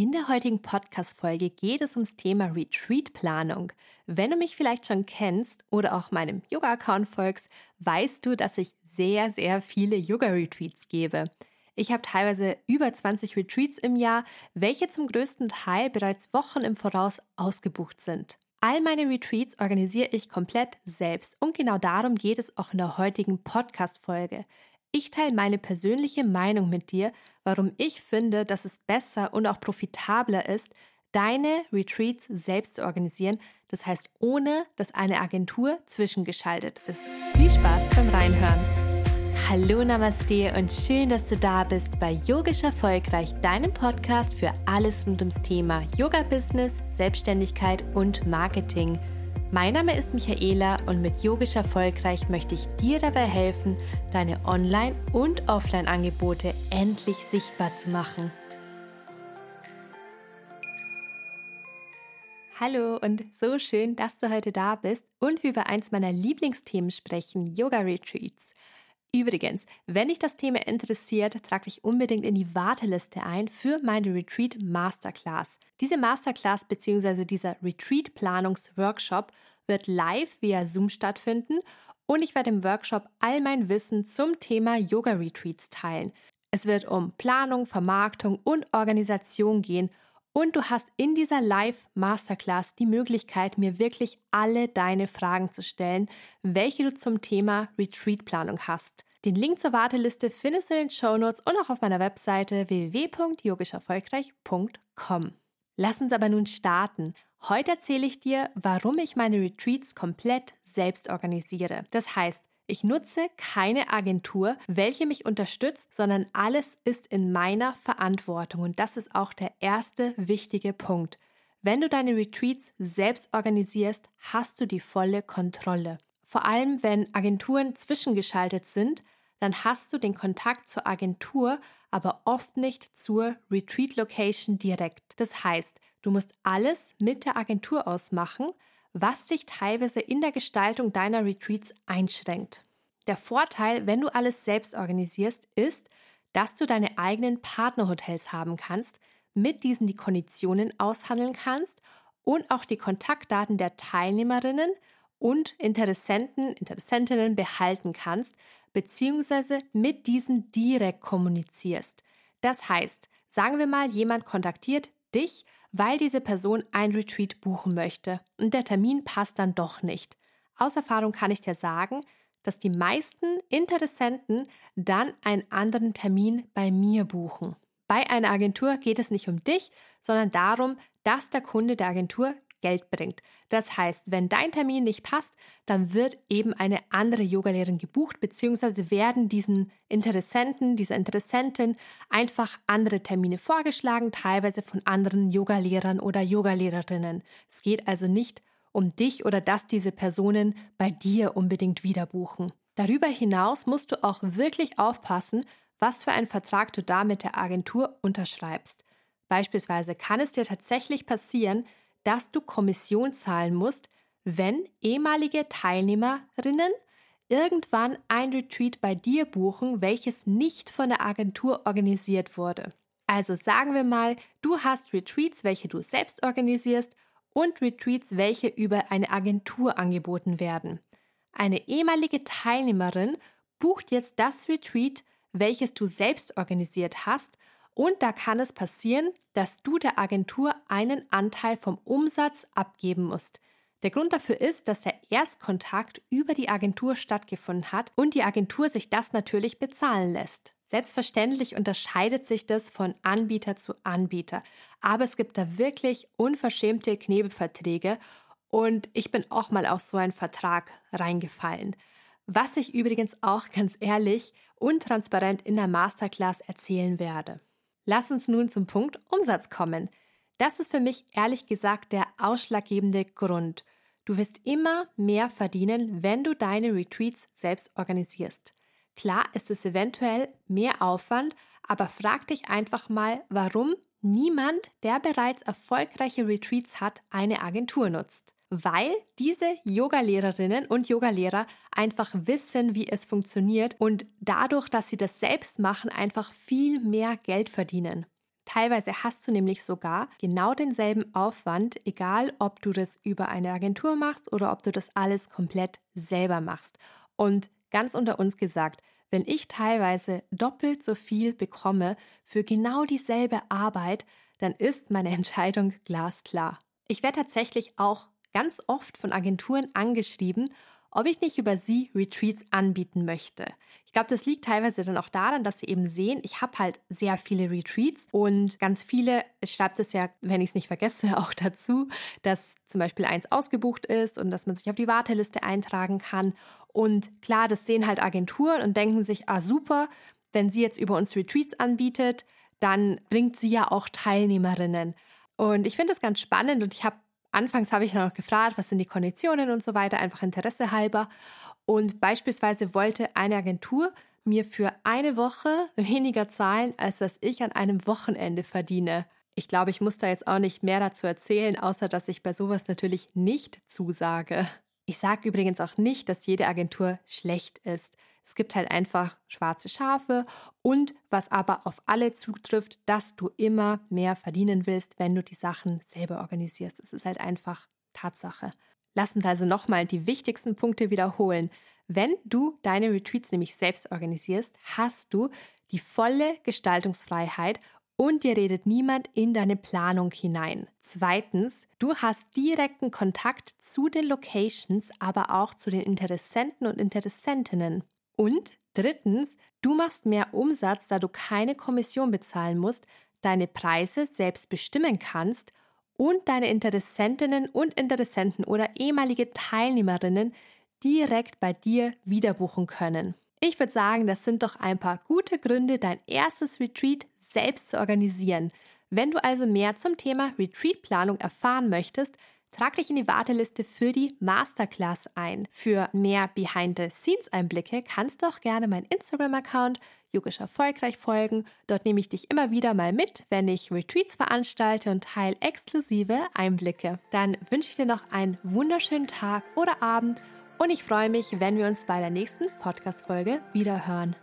In der heutigen Podcast-Folge geht es ums Thema Retreat-Planung. Wenn du mich vielleicht schon kennst oder auch meinem Yoga-Account folgst, weißt du, dass ich sehr, sehr viele Yoga-Retreats gebe. Ich habe teilweise über 20 Retreats im Jahr, welche zum größten Teil bereits Wochen im Voraus ausgebucht sind. All meine Retreats organisiere ich komplett selbst und genau darum geht es auch in der heutigen Podcast-Folge. Ich teile meine persönliche Meinung mit dir, warum ich finde, dass es besser und auch profitabler ist, deine Retreats selbst zu organisieren, das heißt ohne, dass eine Agentur zwischengeschaltet ist. Viel Spaß beim Reinhören! Hallo Namaste und schön, dass du da bist bei Yogisch Erfolgreich, deinem Podcast für alles rund ums Thema Yoga-Business, Selbstständigkeit und Marketing – mein Name ist Michaela und mit Yogisch Erfolgreich möchte ich dir dabei helfen, deine Online- und Offline-Angebote endlich sichtbar zu machen. Hallo und so schön, dass du heute da bist und wir über eins meiner Lieblingsthemen sprechen, Yoga Retreats. Übrigens, wenn dich das Thema interessiert, trag dich unbedingt in die Warteliste ein für meine Retreat Masterclass. Diese Masterclass bzw. dieser Retreat Planungsworkshop wird live via Zoom stattfinden und ich werde im Workshop all mein Wissen zum Thema Yoga Retreats teilen. Es wird um Planung, Vermarktung und Organisation gehen und du hast in dieser Live Masterclass die Möglichkeit, mir wirklich alle deine Fragen zu stellen, welche du zum Thema Retreat-Planung hast. Den Link zur Warteliste findest du in den Show Notes und auch auf meiner Webseite www.yogischerfolgreich.com. Lass uns aber nun starten. Heute erzähle ich dir, warum ich meine Retreats komplett selbst organisiere. Das heißt, ich nutze keine Agentur, welche mich unterstützt, sondern alles ist in meiner Verantwortung. Und das ist auch der erste wichtige Punkt. Wenn du deine Retreats selbst organisierst, hast du die volle Kontrolle. Vor allem, wenn Agenturen zwischengeschaltet sind, dann hast du den Kontakt zur Agentur, aber oft nicht zur Retreat Location direkt. Das heißt, du musst alles mit der Agentur ausmachen, was dich teilweise in der Gestaltung deiner Retreats einschränkt. Der Vorteil, wenn du alles selbst organisierst, ist, dass du deine eigenen Partnerhotels haben kannst, mit diesen die Konditionen aushandeln kannst und auch die Kontaktdaten der Teilnehmerinnen und Interessenten, Interessentinnen behalten kannst, beziehungsweise mit diesen direkt kommunizierst. Das heißt, sagen wir mal, jemand kontaktiert dich weil diese Person ein Retreat buchen möchte und der Termin passt dann doch nicht. Aus Erfahrung kann ich dir sagen, dass die meisten Interessenten dann einen anderen Termin bei mir buchen. Bei einer Agentur geht es nicht um dich, sondern darum, dass der Kunde der Agentur Geld bringt. Das heißt, wenn dein Termin nicht passt, dann wird eben eine andere Yogalehrerin gebucht, beziehungsweise werden diesen Interessenten, dieser Interessentin einfach andere Termine vorgeschlagen, teilweise von anderen Yogalehrern oder Yogalehrerinnen. Es geht also nicht um dich oder dass diese Personen bei dir unbedingt wieder buchen. Darüber hinaus musst du auch wirklich aufpassen, was für einen Vertrag du da mit der Agentur unterschreibst. Beispielsweise kann es dir tatsächlich passieren, dass du Kommission zahlen musst, wenn ehemalige Teilnehmerinnen irgendwann ein Retreat bei dir buchen, welches nicht von der Agentur organisiert wurde. Also sagen wir mal, du hast Retreats, welche du selbst organisierst und Retreats, welche über eine Agentur angeboten werden. Eine ehemalige Teilnehmerin bucht jetzt das Retreat, welches du selbst organisiert hast und da kann es passieren, dass du der Agentur einen Anteil vom Umsatz abgeben musst. Der Grund dafür ist, dass der Erstkontakt über die Agentur stattgefunden hat und die Agentur sich das natürlich bezahlen lässt. Selbstverständlich unterscheidet sich das von Anbieter zu Anbieter, aber es gibt da wirklich unverschämte Knebelverträge und ich bin auch mal auf so einen Vertrag reingefallen. Was ich übrigens auch ganz ehrlich und transparent in der Masterclass erzählen werde. Lass uns nun zum Punkt Umsatz kommen. Das ist für mich ehrlich gesagt der ausschlaggebende Grund. Du wirst immer mehr verdienen, wenn du deine Retreats selbst organisierst. Klar ist es eventuell mehr Aufwand, aber frag dich einfach mal, warum niemand, der bereits erfolgreiche Retreats hat, eine Agentur nutzt weil diese Yogalehrerinnen und Yogalehrer einfach wissen, wie es funktioniert und dadurch, dass sie das selbst machen, einfach viel mehr Geld verdienen. Teilweise hast du nämlich sogar genau denselben Aufwand, egal ob du das über eine Agentur machst oder ob du das alles komplett selber machst. Und ganz unter uns gesagt, wenn ich teilweise doppelt so viel bekomme für genau dieselbe Arbeit, dann ist meine Entscheidung glasklar. Ich werde tatsächlich auch ganz oft von Agenturen angeschrieben ob ich nicht über sie Retreats anbieten möchte. Ich glaube, das liegt teilweise dann auch daran, dass sie eben sehen, ich habe halt sehr viele Retreats und ganz viele, es schreibt es ja, wenn ich es nicht vergesse, auch dazu, dass zum Beispiel eins ausgebucht ist und dass man sich auf die Warteliste eintragen kann. Und klar, das sehen halt Agenturen und denken sich, ah super, wenn sie jetzt über uns Retreats anbietet, dann bringt sie ja auch Teilnehmerinnen. Und ich finde das ganz spannend und ich habe Anfangs habe ich noch gefragt, was sind die Konditionen und so weiter, einfach Interesse halber. Und beispielsweise wollte eine Agentur mir für eine Woche weniger zahlen, als was ich an einem Wochenende verdiene. Ich glaube, ich muss da jetzt auch nicht mehr dazu erzählen, außer dass ich bei sowas natürlich nicht zusage. Ich sage übrigens auch nicht, dass jede Agentur schlecht ist. Es gibt halt einfach schwarze Schafe und was aber auf alle zutrifft, dass du immer mehr verdienen willst, wenn du die Sachen selber organisierst. Es ist halt einfach Tatsache. Lass uns also nochmal die wichtigsten Punkte wiederholen. Wenn du deine Retreats nämlich selbst organisierst, hast du die volle Gestaltungsfreiheit und dir redet niemand in deine Planung hinein. Zweitens, du hast direkten Kontakt zu den Locations, aber auch zu den Interessenten und Interessentinnen. Und drittens, du machst mehr Umsatz, da du keine Kommission bezahlen musst, deine Preise selbst bestimmen kannst und deine Interessentinnen und Interessenten oder ehemalige Teilnehmerinnen direkt bei dir wiederbuchen können. Ich würde sagen, das sind doch ein paar gute Gründe, dein erstes Retreat selbst zu organisieren. Wenn du also mehr zum Thema Retreat-Planung erfahren möchtest, Trag dich in die Warteliste für die Masterclass ein. Für mehr Behind-the-Scenes-Einblicke kannst du auch gerne meinen Instagram-Account Yogisch Erfolgreich folgen. Dort nehme ich dich immer wieder mal mit, wenn ich Retreats veranstalte und teile exklusive Einblicke. Dann wünsche ich dir noch einen wunderschönen Tag oder Abend und ich freue mich, wenn wir uns bei der nächsten Podcast-Folge wiederhören.